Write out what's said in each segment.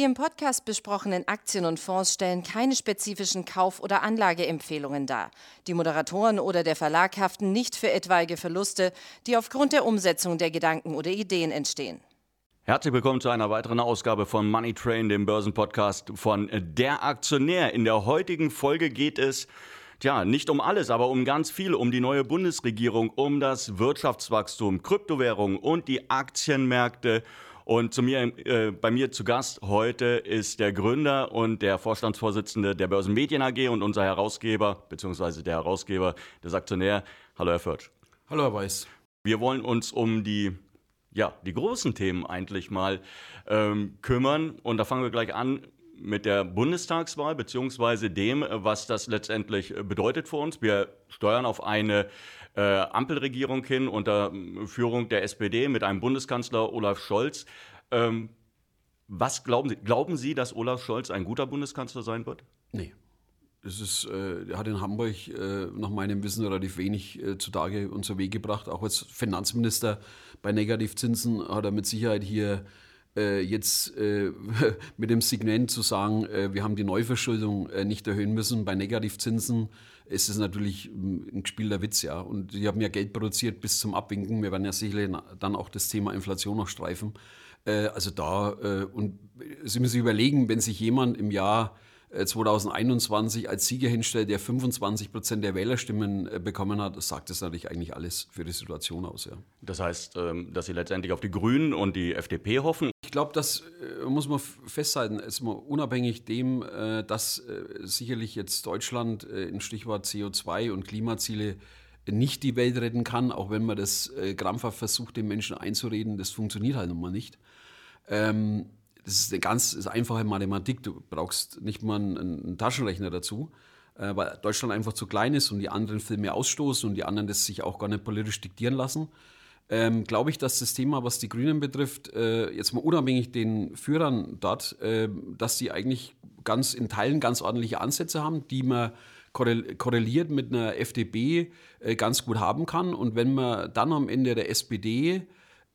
Die im Podcast besprochenen Aktien und Fonds stellen keine spezifischen Kauf- oder Anlageempfehlungen dar. Die Moderatoren oder der Verlag haften nicht für etwaige Verluste, die aufgrund der Umsetzung der Gedanken oder Ideen entstehen. Herzlich willkommen zu einer weiteren Ausgabe von Money Train, dem Börsenpodcast von Der Aktionär. In der heutigen Folge geht es Tja, nicht um alles, aber um ganz viel, um die neue Bundesregierung, um das Wirtschaftswachstum, Kryptowährungen und die Aktienmärkte. Und zu mir, äh, bei mir zu Gast heute ist der Gründer und der Vorstandsvorsitzende der Börsenmedien AG und unser Herausgeber, beziehungsweise der Herausgeber des Aktionär. Hallo, Herr Förtsch. Hallo, Herr Weiß. Wir wollen uns um die, ja, die großen Themen eigentlich mal ähm, kümmern. Und da fangen wir gleich an mit der Bundestagswahl, beziehungsweise dem, was das letztendlich bedeutet für uns. Wir steuern auf eine äh, Ampelregierung hin unter Führung der SPD mit einem Bundeskanzler Olaf Scholz. Ähm, was glauben Sie? Glauben Sie, dass Olaf Scholz ein guter Bundeskanzler sein wird? Nee. Das ist, äh, hat in Hamburg äh, nach meinem Wissen relativ wenig äh, zutage und zur Weg gebracht. Auch als Finanzminister bei Negativzinsen hat er mit Sicherheit hier äh, jetzt äh, mit dem Segment zu sagen, äh, wir haben die Neuverschuldung nicht erhöhen müssen bei Negativzinsen, ist es natürlich hm, ein gespielter Witz, ja. Und die haben ja Geld produziert bis zum Abwinken. Wir werden ja sicherlich dann auch das Thema Inflation noch streifen. also da, und Sie müssen sich überlegen, wenn sich jemand im Jahr 2021 als Sieger hinstellt, der 25 Prozent der Wählerstimmen bekommen hat, sagt das natürlich eigentlich alles für die Situation aus. Ja. Das heißt, ähm, dass Sie letztendlich auf die Grünen und die FDP hoffen ich glaube, das äh, muss man festhalten, ist unabhängig dem, äh, dass äh, sicherlich jetzt Deutschland äh, in Stichwort CO2 und Klimaziele nicht die Welt retten kann, auch wenn man das äh, krampfhaft versucht, den Menschen einzureden, das funktioniert halt nun mal nicht. Ähm, das ist eine ganz ist einfache Mathematik, du brauchst nicht mal einen, einen Taschenrechner dazu, äh, weil Deutschland einfach zu klein ist und die anderen viel mehr ausstoßen und die anderen das sich auch gar nicht politisch diktieren lassen ähm, glaube ich, dass das Thema, was die Grünen betrifft, äh, jetzt mal unabhängig den Führern dort, äh, dass die eigentlich ganz in Teilen ganz ordentliche Ansätze haben, die man korreliert mit einer FDP äh, ganz gut haben kann. Und wenn man dann am Ende der SPD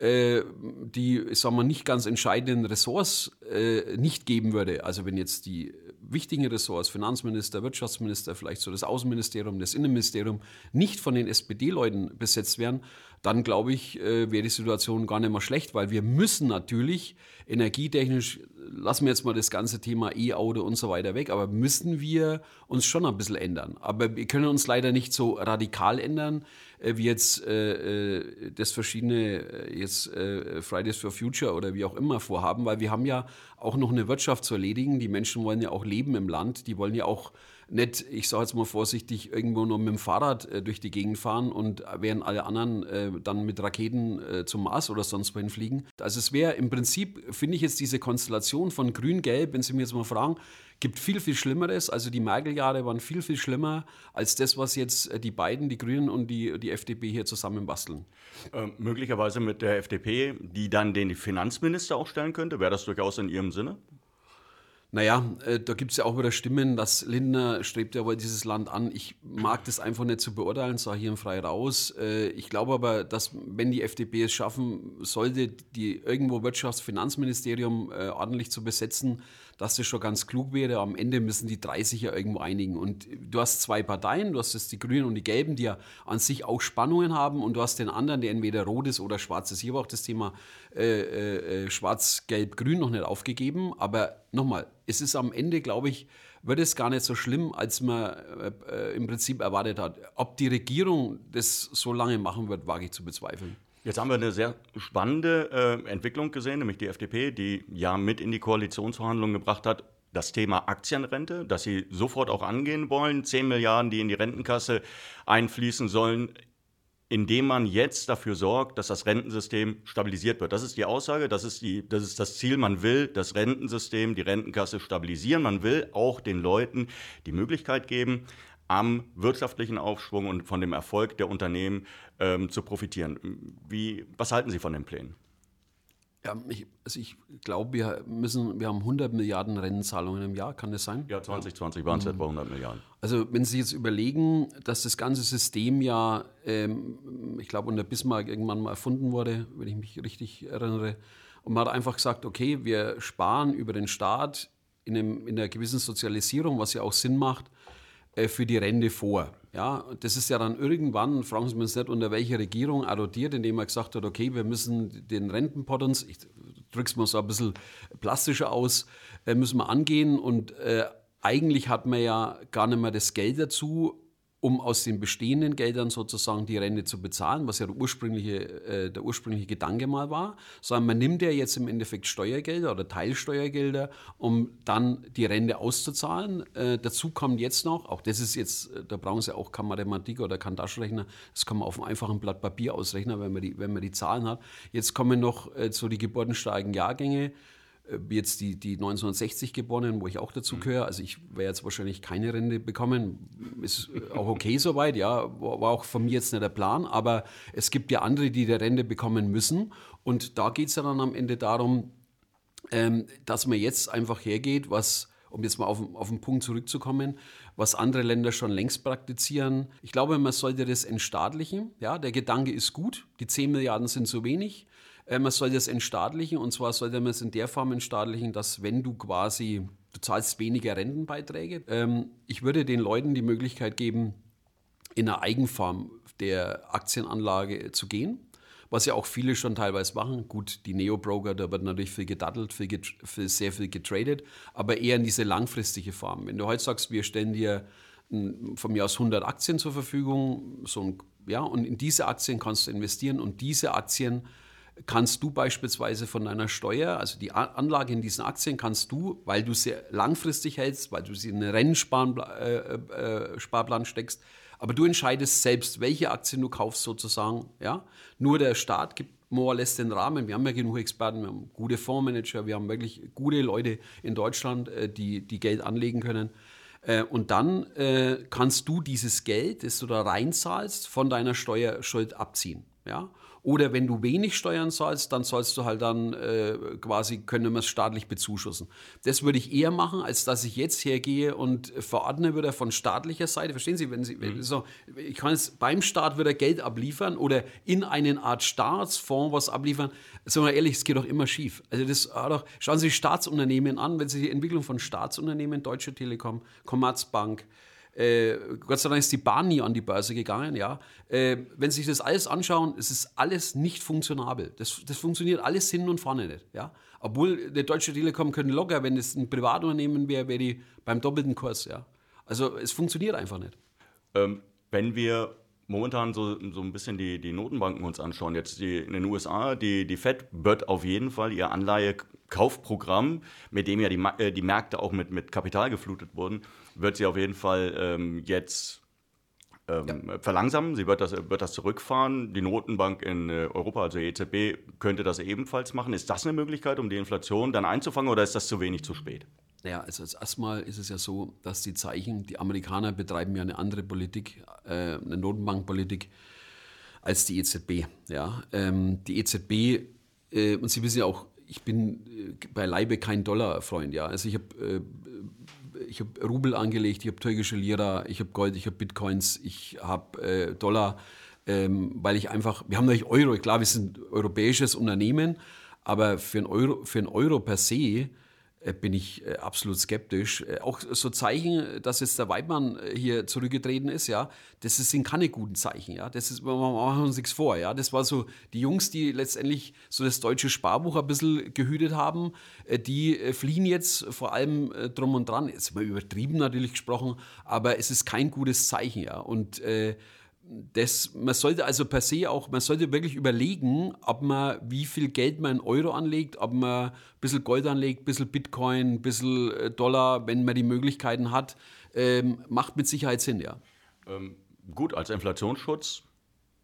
die, sagen wir, nicht ganz entscheidenden Ressorts äh, nicht geben würde, also wenn jetzt die wichtigen Ressorts, Finanzminister, Wirtschaftsminister, vielleicht so das Außenministerium, das Innenministerium, nicht von den SPD-Leuten besetzt werden, dann glaube ich, äh, wäre die Situation gar nicht mehr schlecht, weil wir müssen natürlich energietechnisch, lassen wir jetzt mal das ganze Thema E-Auto und so weiter weg, aber müssen wir uns schon ein bisschen ändern. Aber wir können uns leider nicht so radikal ändern, wie jetzt äh, äh das verschiedene äh, jetzt äh, Fridays for Future oder wie auch immer vorhaben, weil wir haben ja auch noch eine Wirtschaft zu erledigen. Die Menschen wollen ja auch leben im Land, die wollen ja auch nicht, ich sage jetzt mal vorsichtig, irgendwo nur mit dem Fahrrad äh, durch die Gegend fahren und während alle anderen äh, dann mit Raketen äh, zum Mars oder sonst wohin fliegen. Also es wäre im Prinzip, finde ich jetzt diese Konstellation von Grün-Gelb, wenn Sie mir jetzt mal fragen, gibt viel, viel Schlimmeres. Also die Merkel-Jahre waren viel, viel schlimmer als das, was jetzt äh, die beiden, die Grünen und die, die FDP hier zusammen basteln. Ähm, möglicherweise mit der FDP, die dann den Finanzminister auch stellen könnte. Wäre das durchaus in Ihrem Sinne? Naja, äh, da gibt es ja auch wieder Stimmen, dass Lindner strebt ja wohl dieses Land an. Ich mag das einfach nicht zu beurteilen, sage hier frei raus. Äh, ich glaube aber, dass wenn die FDP es schaffen sollte, die irgendwo Wirtschafts-Finanzministerium äh, ordentlich zu besetzen, dass das schon ganz klug wäre. Am Ende müssen die drei sich ja irgendwo einigen. Und du hast zwei Parteien, du hast jetzt die Grünen und die Gelben, die ja an sich auch Spannungen haben. Und du hast den anderen, der entweder rot ist oder schwarz ist. Hier war auch das Thema äh, äh, schwarz-gelb-grün noch nicht aufgegeben. Aber nochmal, es ist am Ende, glaube ich, wird es gar nicht so schlimm, als man äh, äh, im Prinzip erwartet hat. Ob die Regierung das so lange machen wird, wage ich zu bezweifeln. Jetzt haben wir eine sehr spannende äh, Entwicklung gesehen, nämlich die FDP, die ja mit in die Koalitionsverhandlungen gebracht hat, das Thema Aktienrente, dass sie sofort auch angehen wollen. 10 Milliarden, die in die Rentenkasse einfließen sollen, indem man jetzt dafür sorgt, dass das Rentensystem stabilisiert wird. Das ist die Aussage, das ist, die, das ist das Ziel. Man will das Rentensystem, die Rentenkasse stabilisieren. Man will auch den Leuten die Möglichkeit geben, am wirtschaftlichen Aufschwung und von dem Erfolg der Unternehmen ähm, zu profitieren. Wie, was halten Sie von den Plänen? Ja, ich, also ich glaube, wir müssen, wir haben 100 Milliarden Rennzahlungen im Jahr, kann das sein? Ja, 2020 waren es etwa 100 Milliarden. Also wenn Sie jetzt überlegen, dass das ganze System ja, ähm, ich glaube, unter Bismarck irgendwann mal erfunden wurde, wenn ich mich richtig erinnere, Und man hat einfach gesagt, okay, wir sparen über den Staat in, einem, in einer gewissen Sozialisierung, was ja auch Sinn macht, für die Rente vor. Ja, das ist ja dann irgendwann, fragen Sie mich nicht, unter welcher Regierung erodiert, indem man gesagt hat, okay, wir müssen den Rentenpot uns, ich drücke es mal so ein bisschen plastischer aus, äh, müssen wir angehen und äh, eigentlich hat man ja gar nicht mehr das Geld dazu, um aus den bestehenden Geldern sozusagen die Rente zu bezahlen, was ja der ursprüngliche, äh, der ursprüngliche Gedanke mal war, sondern man nimmt ja jetzt im Endeffekt Steuergelder oder Teilsteuergelder, um dann die Rente auszuzahlen. Äh, dazu kommt jetzt noch, auch das ist jetzt, äh, da brauchen Sie auch kein Mathematik oder kein Taschenrechner, das kann man auf einem einfachen Blatt Papier ausrechnen, wenn man die, wenn man die Zahlen hat. Jetzt kommen noch äh, so die geburtenstarken Jahrgänge, jetzt die, die 1960 geborenen, wo ich auch dazu mhm. gehöre. Also ich werde jetzt wahrscheinlich keine Rente bekommen. Ist auch okay soweit, ja. War auch von mir jetzt nicht der Plan. Aber es gibt ja andere, die die Rente bekommen müssen. Und da geht es ja dann am Ende darum, ähm, dass man jetzt einfach hergeht, was, um jetzt mal auf, auf den Punkt zurückzukommen, was andere Länder schon längst praktizieren. Ich glaube, man sollte das entstaatlichen. Ja, der Gedanke ist gut. Die 10 Milliarden sind zu wenig. Äh, man soll das entstaatlichen und zwar sollte man es in der Form entstaatlichen, dass wenn du quasi, du zahlst weniger Rentenbeiträge. Ähm, ich würde den Leuten die Möglichkeit geben, in einer Eigenform der Aktienanlage zu gehen was ja auch viele schon teilweise machen. Gut, die Neo-Broker, da wird natürlich viel gedattelt, viel, viel, sehr viel getradet, aber eher in diese langfristige Form. Wenn du heute sagst, wir stellen dir von mir aus 100 Aktien zur Verfügung, so ein, ja, und in diese Aktien kannst du investieren und diese Aktien kannst du beispielsweise von deiner Steuer, also die Anlage in diesen Aktien, kannst du, weil du sie langfristig hältst, weil du sie in einen Rennsparplan äh, äh, steckst, aber du entscheidest selbst, welche Aktien du kaufst sozusagen. Ja? Nur der Staat gibt more or less den Rahmen. Wir haben ja genug Experten, wir haben gute Fondsmanager, wir haben wirklich gute Leute in Deutschland, äh, die, die Geld anlegen können. Äh, und dann äh, kannst du dieses Geld, das du da reinzahlst, von deiner Steuerschuld abziehen. Ja? Oder wenn du wenig Steuern zahlst, dann sollst du halt dann äh, quasi, können wir es staatlich bezuschussen. Das würde ich eher machen, als dass ich jetzt hergehe und verordne würde von staatlicher Seite. Verstehen Sie, wenn Sie, mhm. so, ich kann jetzt beim Staat wieder Geld abliefern oder in eine Art Staatsfonds was abliefern. Sagen wir ehrlich, es geht doch immer schief. Also das, doch, schauen Sie Staatsunternehmen an, wenn Sie die Entwicklung von Staatsunternehmen, Deutsche Telekom, Commerzbank, äh, Gott sei Dank ist die Bahn nie an die Börse gegangen, ja. Äh, wenn Sie sich das alles anschauen, es ist alles nicht funktionabel. Das, das funktioniert alles hin und vorne nicht, ja. Obwohl der Deutsche Telekom könnte locker, wenn es ein Privatunternehmen wäre, wäre die beim doppelten Kurs, ja. Also es funktioniert einfach nicht. Ähm, wenn wir momentan so, so ein bisschen die, die Notenbanken uns anschauen, jetzt die, in den USA, die, die Fed wird auf jeden Fall ihr Anleihekaufprogramm, mit dem ja die, äh, die Märkte auch mit, mit Kapital geflutet wurden, wird sie auf jeden Fall ähm, jetzt ähm, ja. verlangsamen. Sie wird das, wird das zurückfahren. Die Notenbank in äh, Europa, also die EZB, könnte das ebenfalls machen. Ist das eine Möglichkeit, um die Inflation dann einzufangen oder ist das zu wenig zu spät? Naja, also als erstmal ist es ja so, dass die Zeichen, die Amerikaner betreiben ja eine andere Politik, äh, eine Notenbankpolitik als die EZB. Ja? Ähm, die EZB, äh, und Sie wissen ja auch, ich bin äh, bei Leibe kein Dollarfreund. Ja? Also ich habe äh, ich habe Rubel angelegt, ich habe türkische Lira, ich habe Gold, ich habe Bitcoins, ich habe äh, Dollar, ähm, weil ich einfach, wir haben natürlich Euro, klar, wir sind ein europäisches Unternehmen, aber für einen Euro, für einen Euro per se bin ich äh, absolut skeptisch. Äh, auch so Zeichen, dass jetzt der Weidmann hier zurückgetreten ist, ja, das sind keine guten Zeichen, ja. Das ist, wir machen uns nichts vor, ja. Das war so die Jungs, die letztendlich so das deutsche Sparbuch ein bisschen gehütet haben, die fliehen jetzt vor allem drum und dran. Jetzt mal übertrieben natürlich gesprochen, aber es ist kein gutes Zeichen, ja. Und äh, das, man sollte also per se auch, man sollte wirklich überlegen, ob man, wie viel Geld man in Euro anlegt, ob man ein bisschen Gold anlegt, ein bisschen Bitcoin, ein bisschen äh, Dollar, wenn man die Möglichkeiten hat, ähm, macht mit Sicherheit Sinn, ja. Ähm, gut, als Inflationsschutz,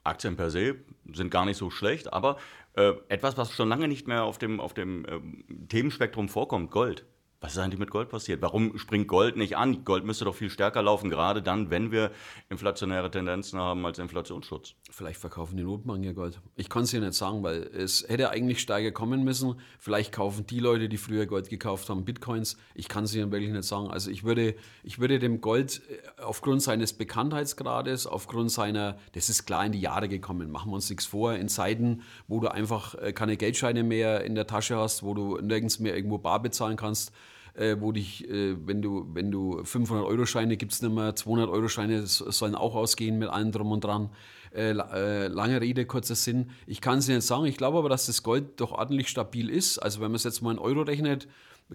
Aktien per se sind gar nicht so schlecht, aber äh, etwas, was schon lange nicht mehr auf dem, auf dem äh, Themenspektrum vorkommt, Gold. Was ist eigentlich mit Gold passiert? Warum springt Gold nicht an? Gold müsste doch viel stärker laufen, gerade dann, wenn wir inflationäre Tendenzen haben als Inflationsschutz. Vielleicht verkaufen die Notenbanken ihr Gold. Ich kann es dir nicht sagen, weil es hätte eigentlich stärker kommen müssen. Vielleicht kaufen die Leute, die früher Gold gekauft haben, Bitcoins. Ich kann es dir wirklich nicht sagen. Also ich würde, ich würde dem Gold aufgrund seines Bekanntheitsgrades, aufgrund seiner, das ist klar in die Jahre gekommen, machen wir uns nichts vor, in Zeiten, wo du einfach äh, keine Geldscheine mehr in der Tasche hast, wo du nirgends mehr irgendwo bar bezahlen kannst, äh, wo dich, äh, wenn du, wenn du 500-Euro-Scheine gibt es nicht mehr, 200-Euro-Scheine sollen auch ausgehen mit allem drum und dran. Äh, äh, lange Rede, kurzer Sinn. Ich kann es nicht sagen, ich glaube aber, dass das Gold doch ordentlich stabil ist. Also wenn man es jetzt mal in Euro rechnet,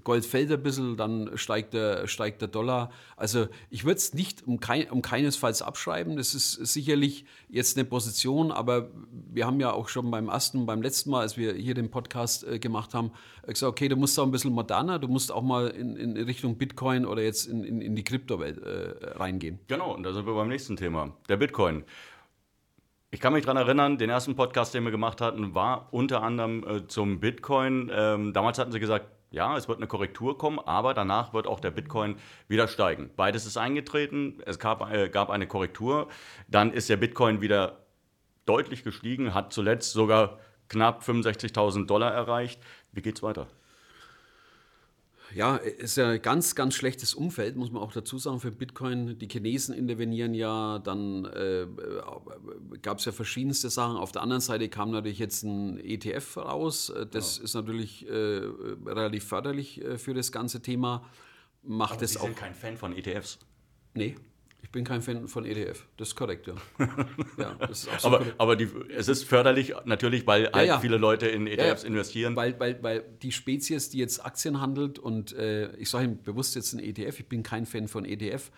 Gold fällt ein bisschen, dann steigt der, steigt der Dollar. Also ich würde es nicht um, kein, um keinesfalls abschreiben. Das ist sicherlich jetzt eine Position, aber wir haben ja auch schon beim ersten, beim letzten Mal, als wir hier den Podcast äh, gemacht haben, äh, gesagt, okay, du musst auch ein bisschen moderner, du musst auch mal in, in Richtung Bitcoin oder jetzt in, in, in die Kryptowelt äh, reingehen. Genau, und da sind wir beim nächsten Thema, der Bitcoin. Ich kann mich daran erinnern, den ersten Podcast, den wir gemacht hatten, war unter anderem äh, zum Bitcoin. Ähm, damals hatten sie gesagt, ja, es wird eine Korrektur kommen, aber danach wird auch der Bitcoin wieder steigen. Beides ist eingetreten, es gab, äh, gab eine Korrektur, dann ist der Bitcoin wieder deutlich gestiegen, hat zuletzt sogar knapp 65.000 Dollar erreicht. Wie geht es weiter? Ja, ist ja ein ganz, ganz schlechtes Umfeld, muss man auch dazu sagen, für Bitcoin. Die Chinesen intervenieren ja, dann äh, gab es ja verschiedenste Sachen. Auf der anderen Seite kam natürlich jetzt ein ETF raus. Das ja. ist natürlich äh, relativ förderlich äh, für das ganze Thema. Macht Aber Sie auch. sind kein Fan von ETFs? Nee. Ich bin kein Fan von ETF. Das ist korrekt, ja. ja aber korrekt. aber die, es ist förderlich natürlich, weil halt ja, viele Leute in ETFs investieren. Weil, weil, weil die Spezies, die jetzt Aktien handelt, und äh, ich sage Ihnen bewusst jetzt ein ETF, ich bin kein Fan von ETF,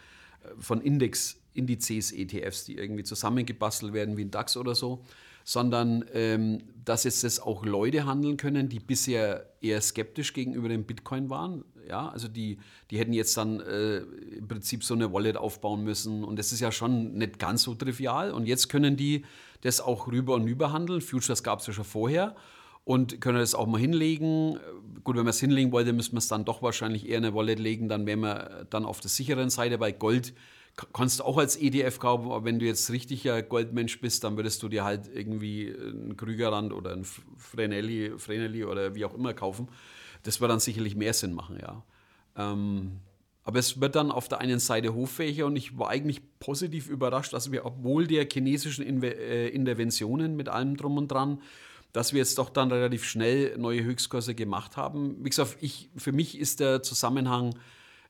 äh, von Index, Indizes ETFs, die irgendwie zusammengebastelt werden wie ein DAX oder so, sondern ähm, dass jetzt das auch Leute handeln können, die bisher eher skeptisch gegenüber dem Bitcoin waren. Ja, also die, die hätten jetzt dann äh, im Prinzip so eine Wallet aufbauen müssen. Und das ist ja schon nicht ganz so trivial. Und jetzt können die das auch rüber und über handeln. Futures gab es ja schon vorher. Und können das auch mal hinlegen. Gut, wenn man es hinlegen wollte, müssen wir es dann doch wahrscheinlich eher eine Wallet legen. Dann wären wir dann auf der sicheren Seite. Bei Gold kannst du auch als EDF kaufen, aber wenn du jetzt richtiger Goldmensch bist, dann würdest du dir halt irgendwie einen Krügerrand oder ein Frenelli, Frenelli oder wie auch immer kaufen. Das wird dann sicherlich mehr Sinn machen, ja. Ähm, aber es wird dann auf der einen Seite hoffähiger und ich war eigentlich positiv überrascht, dass wir, obwohl der chinesischen Inve äh, Interventionen mit allem drum und dran, dass wir jetzt doch dann relativ schnell neue Höchstkurse gemacht haben. Wie gesagt, ich, für mich ist der Zusammenhang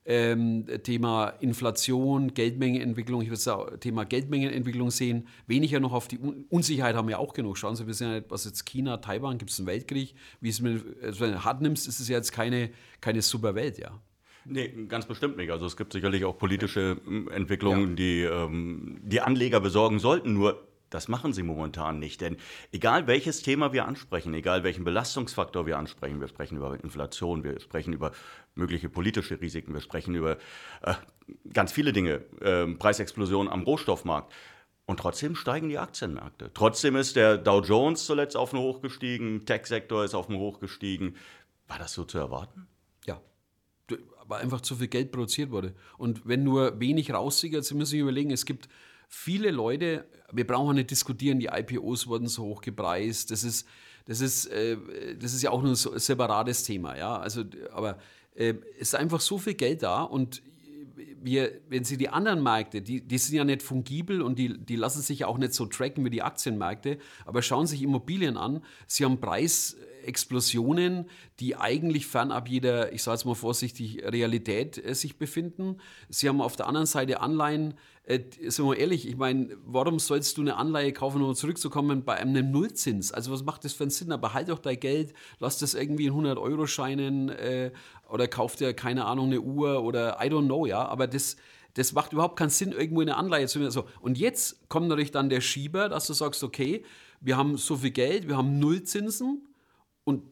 ähm, Thema Inflation, Geldmengenentwicklung, ich würde das Thema Geldmengenentwicklung sehen, weniger noch auf die Unsicherheit haben wir auch genug. Schauen Sie, wir sehen ja was jetzt China, Taiwan, gibt es einen Weltkrieg. Wie es mit, also wenn du hart nimmst, ist es ja jetzt keine, keine super Welt, ja. Nee, ganz bestimmt nicht. Also es gibt sicherlich auch politische ähm, Entwicklungen, ja. die ähm, die Anleger besorgen sollten. Nur das machen sie momentan nicht. Denn egal welches Thema wir ansprechen, egal welchen Belastungsfaktor wir ansprechen, wir sprechen über Inflation, wir sprechen über mögliche politische Risiken, wir sprechen über äh, ganz viele Dinge, äh, Preisexplosion am Rohstoffmarkt. Und trotzdem steigen die Aktienmärkte. Trotzdem ist der Dow Jones zuletzt auf den Hoch gestiegen, Tech-Sektor ist auf den Hoch gestiegen. War das so zu erwarten? Ja, weil einfach zu viel Geld produziert wurde. Und wenn nur wenig raussickert, Sie müssen sich überlegen, es gibt viele Leute, wir brauchen nicht diskutieren, die IPOs wurden so hoch gepreist. Das ist, das ist, äh, das ist ja auch nur ein separates Thema. Ja? Also, aber äh, es ist einfach so viel Geld da und wir, wenn Sie die anderen Märkte, die, die sind ja nicht fungibel und die, die lassen sich ja auch nicht so tracken wie die Aktienmärkte, aber schauen sich Immobilien an, sie haben Preisexplosionen, die eigentlich fernab jeder, ich sage jetzt mal vorsichtig, Realität äh, sich befinden. Sie haben auf der anderen Seite Anleihen, äh, sind wir ehrlich, ich meine, warum sollst du eine Anleihe kaufen, um zurückzukommen bei einem Nullzins? Also was macht das für einen Sinn? Aber halt doch dein Geld, lass das irgendwie in 100-Euro-Scheinen äh, oder kauf dir, keine Ahnung, eine Uhr oder I don't know, ja. Aber das, das macht überhaupt keinen Sinn, irgendwo eine Anleihe zu nehmen. So. Und jetzt kommt natürlich dann der Schieber, dass du sagst, okay, wir haben so viel Geld, wir haben Nullzinsen und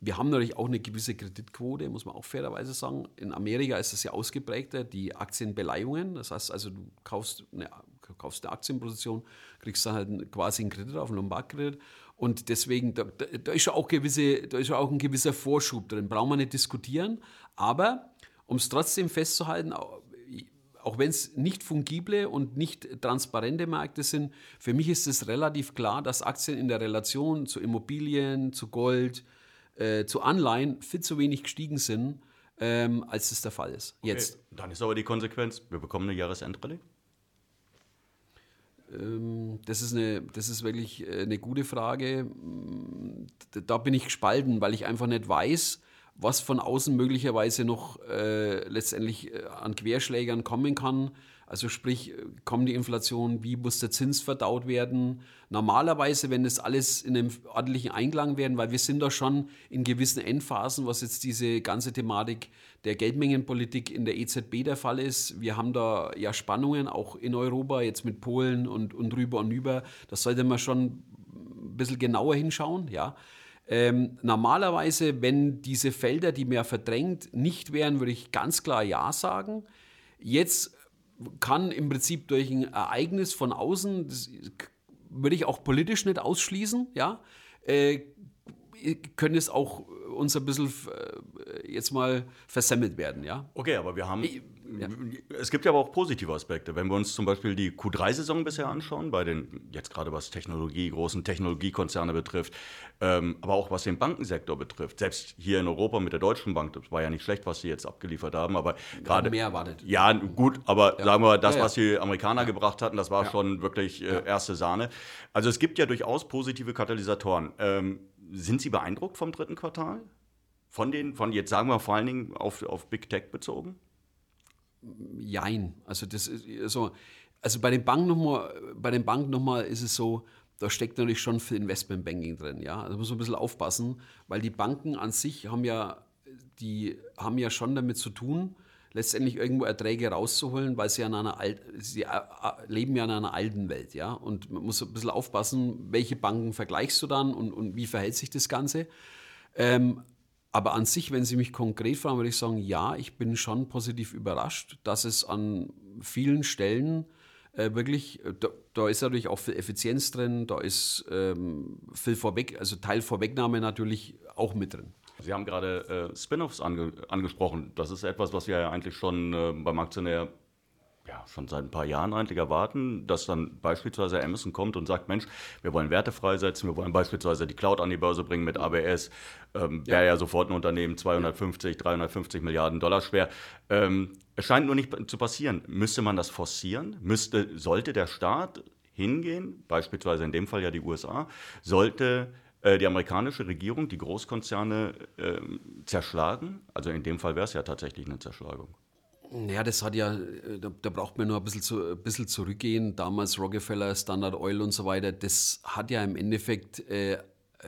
wir haben natürlich auch eine gewisse Kreditquote, muss man auch fairerweise sagen. In Amerika ist das ja ausgeprägter, die Aktienbeleihungen. Das heißt also, du kaufst eine, kaufst eine Aktienposition, kriegst dann halt quasi einen Kredit auf, einen Lombardkredit. Und deswegen, da, da, ist ja auch gewisse, da ist ja auch ein gewisser Vorschub drin. Brauchen wir nicht diskutieren. Aber um es trotzdem festzuhalten, auch wenn es nicht fungible und nicht transparente Märkte sind, für mich ist es relativ klar, dass Aktien in der Relation zu Immobilien, zu Gold, äh, zu Anleihen viel zu wenig gestiegen sind, ähm, als es der Fall ist. Jetzt. Okay. Dann ist aber die Konsequenz, wir bekommen eine Jahresendrallye? Ähm, das ist, eine, das ist wirklich äh, eine gute Frage. Da bin ich gespalten, weil ich einfach nicht weiß, was von außen möglicherweise noch äh, letztendlich äh, an Querschlägern kommen kann. Also sprich, kommt die Inflation, wie muss der Zins verdaut werden? Normalerweise, wenn das alles in einem ordentlichen Einklang werden, weil wir sind da schon in gewissen Endphasen, was jetzt diese ganze Thematik der Geldmengenpolitik in der EZB der Fall ist. Wir haben da ja Spannungen auch in Europa, jetzt mit Polen und, und rüber und über. Das sollte man schon ein bisschen genauer hinschauen, ja. Ähm, normalerweise, wenn diese Felder, die mehr verdrängt, nicht wären, würde ich ganz klar Ja sagen. Jetzt kann im Prinzip durch ein Ereignis von außen, das würde ich auch politisch nicht ausschließen, ja, äh, können es auch uns ein bisschen äh, jetzt mal versemmelt werden, ja. Okay, aber wir haben, ja. es gibt ja aber auch positive Aspekte. Wenn wir uns zum Beispiel die Q3-Saison bisher anschauen, bei den, jetzt gerade was Technologie, großen Technologiekonzerne betrifft, ähm, aber auch was den Bankensektor betrifft, selbst hier in Europa mit der Deutschen Bank, das war ja nicht schlecht, was sie jetzt abgeliefert haben, aber gerade. Mehr erwartet. Ja, gut, aber ja. sagen wir, das, was die Amerikaner gebracht hatten, das war schon wirklich äh, erste Sahne. Also es gibt ja durchaus positive Katalysatoren. Ähm, sind Sie beeindruckt vom dritten Quartal? Von den, von jetzt sagen wir vor allen Dingen auf, auf Big Tech bezogen? Jein. Also das ist so, also bei den Banken nochmal, bei den Banken nochmal ist es so, da steckt natürlich schon viel Investmentbanking drin, ja. Also muss man ein bisschen aufpassen, weil die Banken an sich haben ja, die haben ja schon damit zu tun, letztendlich irgendwo Erträge rauszuholen, weil sie, an einer Alt, sie äh, äh, leben ja in einer alten Welt. Ja? Und man muss ein bisschen aufpassen, welche Banken vergleichst du dann und, und wie verhält sich das Ganze. Ähm, aber an sich, wenn Sie mich konkret fragen, würde ich sagen, ja, ich bin schon positiv überrascht, dass es an vielen Stellen äh, wirklich, äh, da, da, ist natürlich auch viel Effizienz drin, da ist ähm, viel Vorweg, also Teil Vorwegnahme natürlich auch mit drin. Sie haben gerade äh, Spin-offs ange angesprochen. Das ist etwas, was wir ja eigentlich schon äh, beim Aktionär ja, schon seit ein paar Jahren eigentlich erwarten, dass dann beispielsweise Amazon kommt und sagt, Mensch, wir wollen Werte freisetzen, wir wollen beispielsweise die Cloud an die Börse bringen mit ABS, ähm, wäre ja. ja sofort ein Unternehmen 250, 350 Milliarden Dollar schwer. Ähm, es scheint nur nicht zu passieren. Müsste man das forcieren? Müsste, sollte der Staat hingehen, beispielsweise in dem Fall ja die USA, sollte äh, die amerikanische Regierung die Großkonzerne äh, zerschlagen. Also in dem Fall wäre es ja tatsächlich eine Zerschlagung. Ja, das hat ja, äh, da, da, braucht man nur ein bisschen, zu, ein bisschen zurückgehen. Damals Rockefeller, Standard Oil und so weiter, das hat ja im Endeffekt, äh,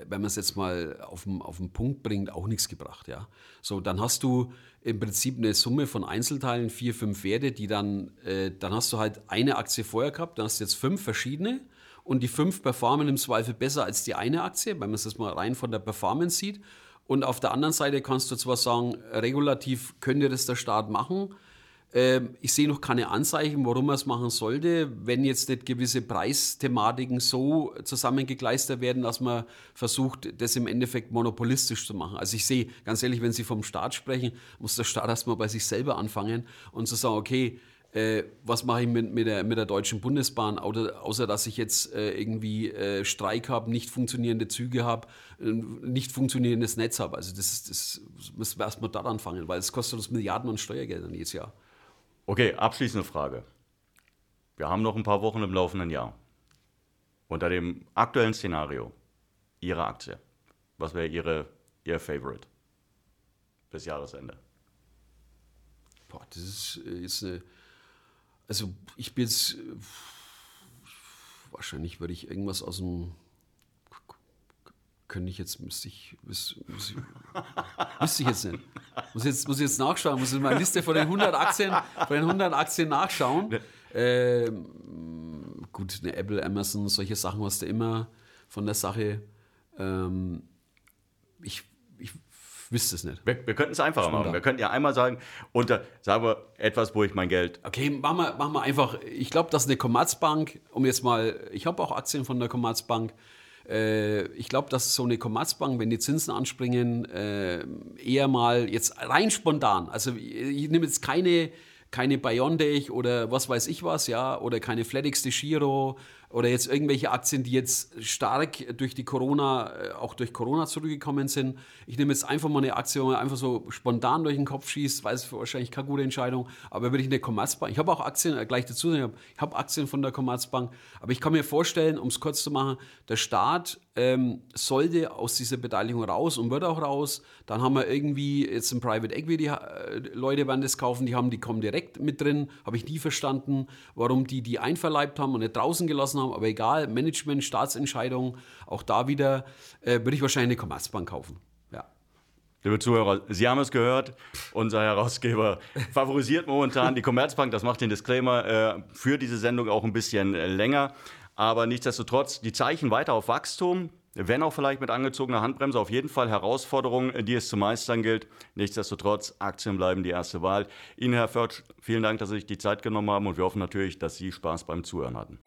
wenn man es jetzt mal auf den, auf den Punkt bringt, auch nichts gebracht. Ja? So, dann hast du im Prinzip eine Summe von Einzelteilen, vier, fünf Werte, die dann, äh, dann hast du halt eine Aktie vorher gehabt, dann hast du jetzt fünf verschiedene und die fünf performen im Zweifel besser als die eine Aktie, wenn man es mal rein von der Performance sieht. Und auf der anderen Seite kannst du zwar sagen, regulativ könnte das der Staat machen. Ähm, ich sehe noch keine Anzeichen, warum er es machen sollte, wenn jetzt nicht gewisse Preisthematiken so zusammengekleistert werden, dass man versucht, das im Endeffekt monopolistisch zu machen. Also ich sehe, ganz ehrlich, wenn Sie vom Staat sprechen, muss der Staat erstmal bei sich selber anfangen und zu sagen, okay, äh, was mache ich mit, mit, der, mit der Deutschen Bundesbahn, außer, außer dass ich jetzt äh, irgendwie äh, Streik habe, nicht funktionierende Züge habe, äh, nicht funktionierendes Netz habe. Also das, das müssen wir erstmal dort anfangen, weil es kostet uns Milliarden an Steuergeldern jedes Jahr. Okay, abschließende Frage. Wir haben noch ein paar Wochen im laufenden Jahr. Unter dem aktuellen Szenario, Ihre Aktie, was wäre Ihre, Ihr Favorite bis Jahresende? Boah, das ist jetzt eine also ich bin jetzt, wahrscheinlich würde ich irgendwas aus dem, könnte ich jetzt, müsste ich, müsste, müsste, müsste ich jetzt nicht. Muss jetzt, muss ich jetzt nachschauen, muss in meiner Liste von den 100 Aktien, von den 100 Aktien nachschauen. Ähm, gut, eine Apple, Amazon, solche Sachen hast du immer von der Sache. Ähm, ich wüsste es nicht. Wir, wir könnten es einfacher machen. Wir könnten ja einmal sagen, unter, sagen wir, etwas, wo ich mein Geld. Okay, machen wir, machen wir einfach. Ich glaube, dass eine Commerzbank, um jetzt mal, ich habe auch Aktien von der Commerzbank. Äh, ich glaube, dass so eine Commerzbank, wenn die Zinsen anspringen, äh, eher mal jetzt rein spontan, also ich nehme jetzt keine keine Biontech oder was weiß ich was, ja, oder keine FedEx de Giro oder jetzt irgendwelche Aktien, die jetzt stark durch die Corona, äh, auch durch Corona zurückgekommen sind. Ich nehme jetzt einfach mal eine Aktie, wo man einfach so spontan durch den Kopf schießt, weiß es wahrscheinlich keine gute Entscheidung, aber würde ich eine Commerzbank, ich habe auch Aktien, äh, gleich dazu, ich habe hab Aktien von der Commerzbank, aber ich kann mir vorstellen, um es kurz zu machen, der Staat ähm, sollte aus dieser Beteiligung raus und wird auch raus. Dann haben wir irgendwie jetzt ein Private Equity, äh, Leute werden das kaufen, die haben, die kommen direkt mit drin, habe ich nie verstanden, warum die die einverleibt haben und nicht draußen gelassen haben, aber egal, Management, Staatsentscheidung, auch da wieder äh, würde ich wahrscheinlich eine Commerzbank kaufen. Ja. Liebe Zuhörer, Sie haben es gehört, unser Herausgeber favorisiert momentan die Commerzbank, das macht den Disclaimer äh, für diese Sendung auch ein bisschen äh, länger. Aber nichtsdestotrotz, die Zeichen weiter auf Wachstum, wenn auch vielleicht mit angezogener Handbremse, auf jeden Fall Herausforderungen, die es zu meistern gilt. Nichtsdestotrotz, Aktien bleiben die erste Wahl. Ihnen, Herr Förtsch, vielen Dank, dass Sie sich die Zeit genommen haben und wir hoffen natürlich, dass Sie Spaß beim Zuhören hatten.